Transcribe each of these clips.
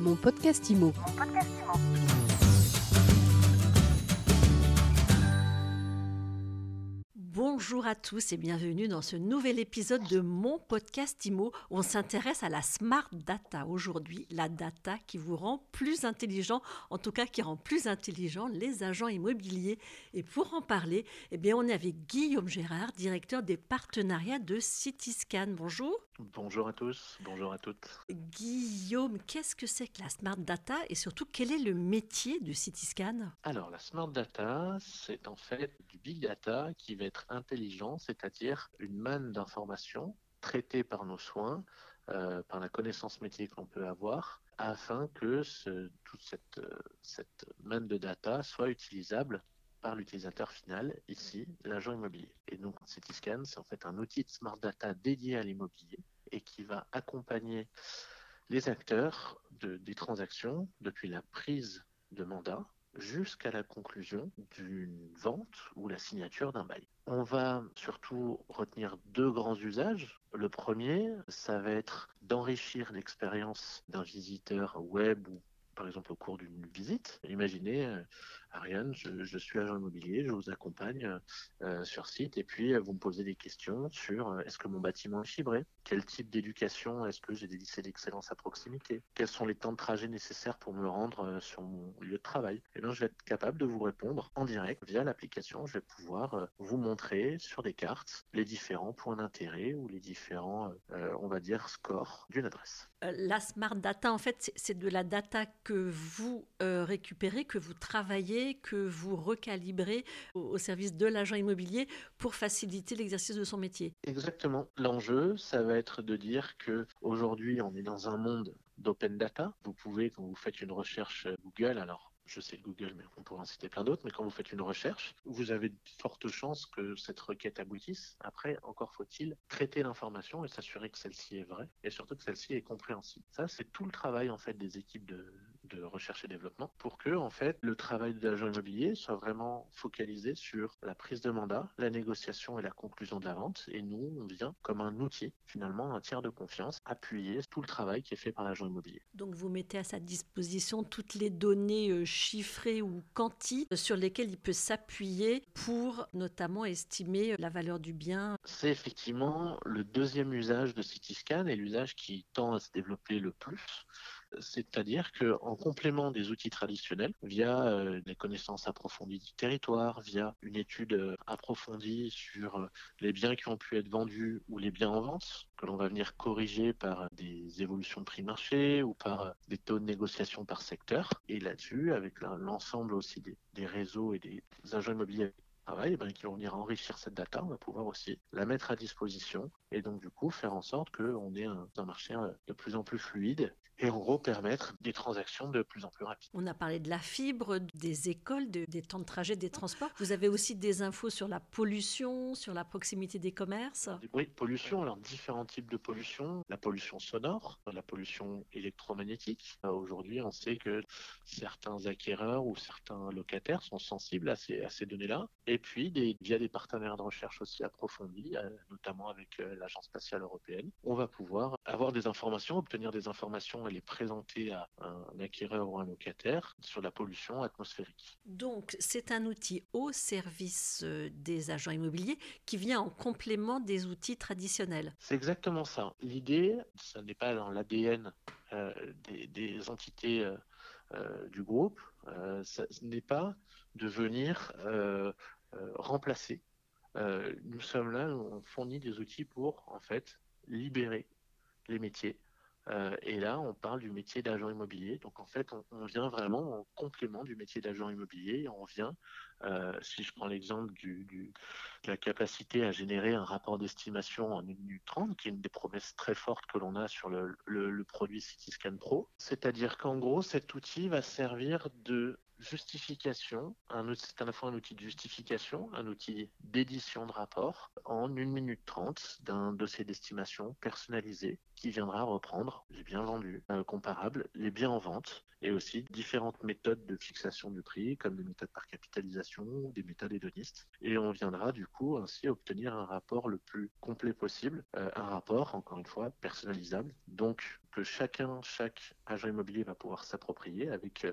Mon podcast IMO. Bonjour à tous et bienvenue dans ce nouvel épisode de mon podcast IMO on s'intéresse à la smart data. Aujourd'hui, la data qui vous rend plus intelligent, en tout cas qui rend plus intelligent les agents immobiliers. Et pour en parler, eh bien, on est avec Guillaume Gérard, directeur des partenariats de Cityscan. Bonjour. Bonjour à tous, bonjour à toutes. Guillaume, qu'est-ce que c'est que la smart data et surtout quel est le métier de Cityscan? Alors la smart data, c'est en fait du big data qui va être intelligent, c'est-à-dire une manne d'informations traitées par nos soins, euh, par la connaissance métier que l'on peut avoir, afin que toute cette, euh, cette manne de data soit utilisable par l'utilisateur final, ici, l'agent immobilier. Et donc, Cityscan, c'est en fait un outil de smart data dédié à l'immobilier et qui va accompagner les acteurs de, des transactions depuis la prise de mandat jusqu'à la conclusion d'une vente ou la signature d'un bail. On va surtout retenir deux grands usages. Le premier, ça va être d'enrichir l'expérience d'un visiteur web ou par exemple au cours d'une visite. Imaginez, euh, Ariane, je, suis agent immobilier, je vous accompagne euh, sur site et puis euh, vous me posez des questions sur est-ce que mon bâtiment est fibré? Quel type d'éducation Est-ce que j'ai des lycées d'excellence à proximité? Quels sont les temps de trajet nécessaires pour me rendre sur mon lieu de travail? Et eh bien, je vais être capable de vous répondre en direct via l'application. Je vais pouvoir vous montrer sur des cartes les différents points d'intérêt ou les différents, on va dire, scores d'une adresse. La smart data, en fait, c'est de la data que vous euh, récupérez, que vous travaillez, que vous recalibrez au, service de l'agent immobilier pour faciliter l'exercice de son métier. Exactement. L'enjeu, ça va être de dire que aujourd'hui, on est dans un monde d'open data. Vous pouvez, quand vous faites une recherche Google, alors je sais Google, mais on pourrait en citer plein d'autres, mais quand vous faites une recherche, vous avez de fortes chances que cette requête aboutisse. Après, encore faut-il traiter l'information et s'assurer que celle-ci est vraie et surtout que celle-ci est compréhensible. Ça, c'est tout le travail en fait des équipes de, de recherche et développement pour que en fait le travail de l'agent immobilier soit vraiment focalisé sur la prise de mandat, la négociation et la conclusion de la vente. Et nous, on vient comme un outil, finalement, un tiers de confiance, appuyer tout le travail qui est fait par l'agent immobilier. Donc vous mettez à sa disposition toutes les données euh, chiffrées ou quanti sur lesquelles il peut s'appuyer pour notamment estimer la valeur du bien. C'est effectivement le deuxième usage de Cityscan et l'usage qui tend à se développer le plus. C'est-à-dire qu'en complément des outils traditionnels, via euh, des connaissances approfondies du territoire, via une étude euh, approfondie sur euh, les biens qui ont pu être vendus ou les biens en vente, que l'on va venir corriger par des évolutions de prix marché ou par des taux de négociation par secteur. Et là-dessus, avec l'ensemble aussi des, réseaux et des agents immobiliers travail, ben, qui vont venir enrichir cette data, on va pouvoir aussi la mettre à disposition et donc du coup faire en sorte qu'on ait un, marché de plus en plus fluide et en gros permettre des transactions de plus en plus rapides. On a parlé de la fibre, des écoles, de, des temps de trajet, des transports. Vous avez aussi des infos sur la pollution, sur la proximité des commerces Oui, pollution, alors différents types de pollution. La pollution sonore, la pollution électromagnétique. Euh, aujourd'hui, on sait que certains acquéreurs ou certains locataires sont sensibles à ces, à ces données-là. Et puis, des, via des partenaires de recherche aussi approfondis, euh, notamment avec l'Agence spatiale européenne, on va pouvoir avoir des informations, obtenir des informations et les présenter à un acquéreur ou un locataire sur la pollution atmosphérique. Donc, c'est un outil au service euh, des agents immobiliers qui vient en complément des outils traditionnels. C'est exactement ça. L'idée, ce n'est pas dans l'ADN euh, des, des, entités euh, euh, du groupe, euh, ce n'est pas de venir remplacer nous sommes là, on fournit des outils pour en fait libérer les métiers. Euh, et là, on parle du métier d'agent immobilier. Donc en fait, on, vient vraiment en complément du métier d'agent immobilier. On vient, euh, si je prends l'exemple du, de la capacité à générer un rapport d'estimation en 1 minute 30, qui est une des promesses très fortes que l'on a sur le produit Cityscan Pro. C'est-à-dire qu'en gros, cet outil va servir de justification, c'est à la fois un outil de justification, un outil d'édition de rapport en 1 minute 30 d'un dossier d'estimation personnalisé qui viendra reprendre les biens vendus euh, comparables, les biens en vente et aussi différentes méthodes de fixation du prix, comme des méthodes par capitalisation, des méthodes hédonistes. Et on viendra du coup ainsi obtenir un rapport le plus complet possible, euh, un rapport, encore une fois, personnalisable, donc que chacun, chaque agent immobilier va pouvoir s'approprier avec, euh,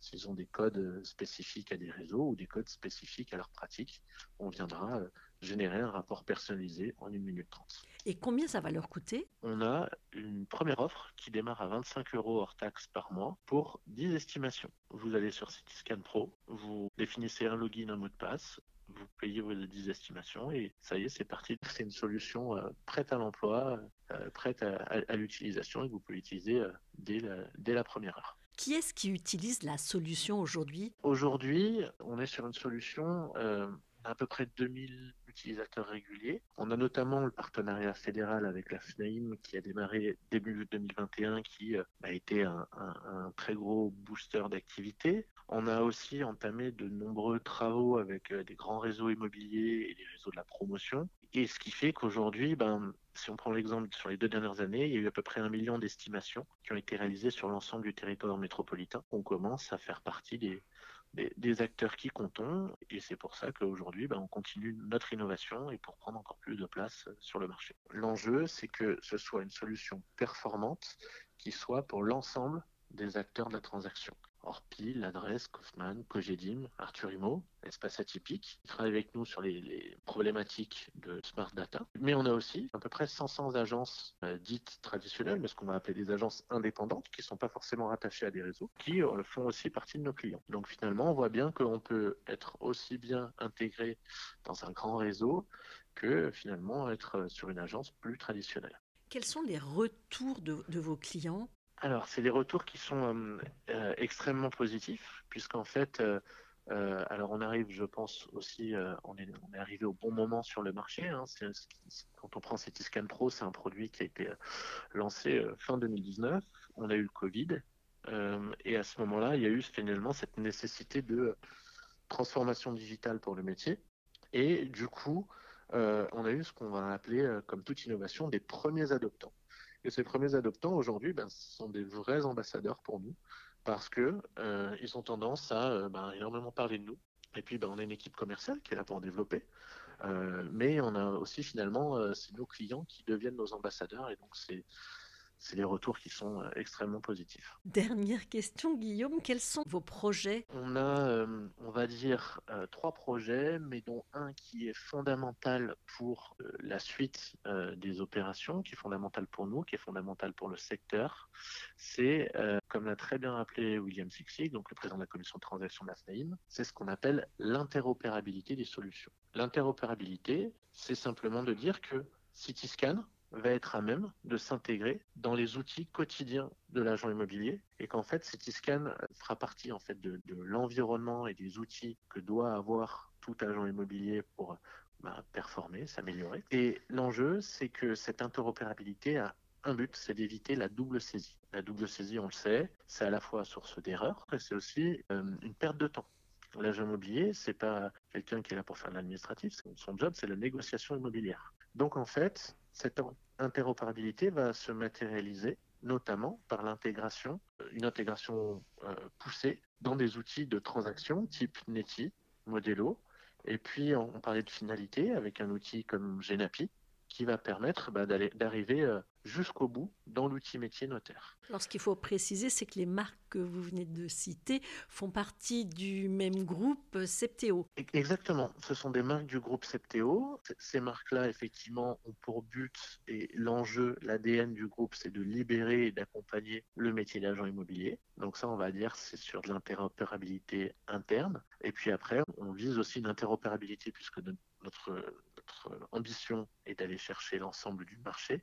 s'ils ont des codes spécifiques à des réseaux ou des codes spécifiques à leurs pratiques, on viendra générer un rapport personnalisé en 1 minute 30. Et combien ça va leur coûter? On a une première offre qui démarre à 25 euros hors taxe par mois pour 10 estimations. Vous allez sur Cityscan Pro, vous définissez un login, un mot de passe, vous payez vos 10 estimations et ça y est, c'est parti. C'est une solution euh, prête à l'emploi, euh, prête à, à, à l'utilisation et vous pouvez utiliser euh, dès, la, dès la première heure. Qui est-ce qui utilise la solution aujourd'hui? Aujourd'hui, on est sur une solution euh, à peu près 2000 utilisateurs réguliers. On a notamment le partenariat fédéral avec la FNAIM qui a démarré début 2021, qui euh, a été un, très gros booster d'activité. On a aussi entamé de nombreux travaux avec euh, des grands réseaux immobiliers et des réseaux de la promotion. Et ce qui fait qu'aujourd'hui, ben, si on prend l'exemple sur les deux dernières années, il y a eu à peu près un million d'estimations qui ont été réalisées sur l'ensemble du territoire métropolitain. On commence à faire partie des, des, acteurs qui comptons et c'est pour ça qu'aujourd'hui ben, on continue notre innovation et pour prendre encore plus de place sur le marché. L'enjeu c'est que ce soit une solution performante qui soit pour l'ensemble des acteurs de la transaction. Orpi, l'adresse, Kaufmann, Cogedim, Arthur Imo, Espace Atypique, qui travaillent avec nous sur les, problématiques de Smart Data. Mais on a aussi à peu près 500 agences euh, dites traditionnelles, mais ce qu'on va appeler des agences indépendantes, qui ne sont pas forcément rattachées à des réseaux, qui euh, font aussi partie de nos clients. Donc finalement, on voit bien qu'on peut être aussi bien intégré dans un grand réseau que finalement être sur une agence plus traditionnelle. Quels sont les retours de vos clients? Alors, c'est des retours qui sont euh, extrêmement positifs, puisqu'en fait, euh, euh, alors on arrive, je pense aussi, on, est, on est arrivé au bon moment sur le marché. Hein. Quand on prend Cityscan Pro, c'est un produit qui a été lancé fin 2019. On a eu le Covid, et à ce moment-là, il y a eu finalement cette nécessité de transformation digitale pour le métier. Et du coup, on a eu ce qu'on va appeler, comme toute innovation, des premiers adoptants. Et ces premiers adoptants aujourd'hui, ben, sont des vrais ambassadeurs pour nous parce que euh, ils ont tendance à euh, ben, énormément parler de nous. Et puis, ben, on a une équipe commerciale qui est là pour en développer. Euh, mais on a aussi finalement, euh, c'est nos clients qui deviennent nos ambassadeurs. Et donc, c'est c'est les retours qui sont euh, extrêmement positifs. Dernière question, Guillaume, quels sont vos projets? On a, euh, on va dire, euh, trois projets, mais dont un qui est fondamental pour euh, la suite euh, des opérations, qui est fondamental pour nous, qui est fondamental pour le secteur. C'est, euh, comme l'a très bien rappelé William Sixig, donc le président de la commission de transaction de la FNAIM, c'est ce qu'on appelle l'interopérabilité des solutions. L'interopérabilité, c'est simplement de dire que Cityscan, va être à même de s'intégrer dans les outils quotidiens de l'agent immobilier et qu'en fait Cityscan fera partie en fait de, l'environnement et des outils que doit avoir tout agent immobilier pour bah, performer, s'améliorer. Et l'enjeu, c'est que cette interopérabilité a un but, c'est d'éviter la double saisie. La double saisie, on le sait, c'est à la fois source d'erreur et c'est aussi euh, une perte de temps. L'agent immobilier, c'est pas quelqu'un qui est là pour faire de l'administratif. Son job, c'est la négociation immobilière. Donc, en fait, cette interopérabilité va se matérialiser notamment par l'intégration, une intégration euh, poussée dans des outils de transaction type Neti, Modelo, et puis on parlait de finalité avec un outil comme Genapi qui va permettre bah, d'arriver euh, jusqu'au bout dans l'outil métier notaire. Alors ce qu'il faut préciser, c'est que les marques que vous venez de citer font partie du même groupe Septéo. Exactement, ce sont des marques du groupe Septéo. Ces marques-là, effectivement, ont pour but et l'enjeu, l'ADN du groupe, c'est de libérer et d'accompagner le métier d'agent immobilier. Donc ça, on va dire, c'est sur de l'interopérabilité interne. Et puis après, on vise aussi une interopérabilité puisque notre, notre ambition d'aller chercher l'ensemble du marché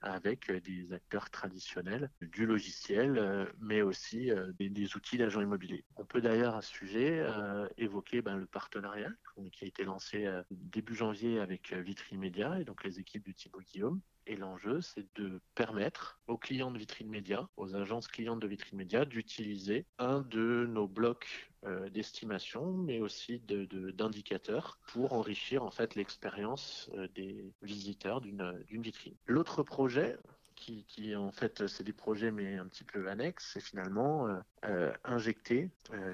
avec des acteurs traditionnels du logiciel, mais aussi des, des outils d'agents immobiliers. On peut d'ailleurs à ce sujet euh, évoquer ben, le partenariat qui a été lancé euh, début janvier avec Vitrine Média et donc les équipes du Thibaut Guillaume. Et l'enjeu, c'est de permettre aux clients de Vitrine Média, aux agences clientes de Vitrine Média, d'utiliser un de nos blocs euh, d'estimation, mais aussi d'indicateurs pour enrichir en fait l'expérience euh, des visiteurs d'une vitrine. L'autre projet qui, en fait, c'est des projets mais un petit peu annexes, c'est finalement euh, injecter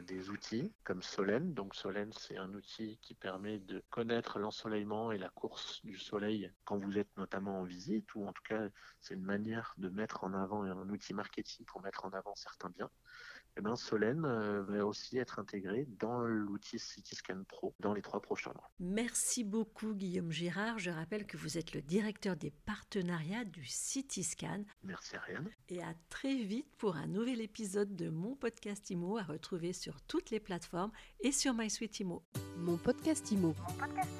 des outils comme Solène. Donc Solène, c'est un outil qui permet de connaître l'ensoleillement et la course du soleil quand vous êtes notamment en visite, ou en tout cas, c'est une manière de mettre en avant un outil marketing pour mettre en avant certains biens eh ben, Solène euh, va aussi être intégrée dans l'outil CityScan Pro dans les trois prochains mois. Merci beaucoup Guillaume Girard. Je rappelle que vous êtes le directeur des partenariats du CityScan. Merci Ariane. Et à très vite pour un nouvel épisode de mon podcast IMO à retrouver sur toutes les plateformes et sur MySuite IMO. Mon podcast IMO. Mon podcast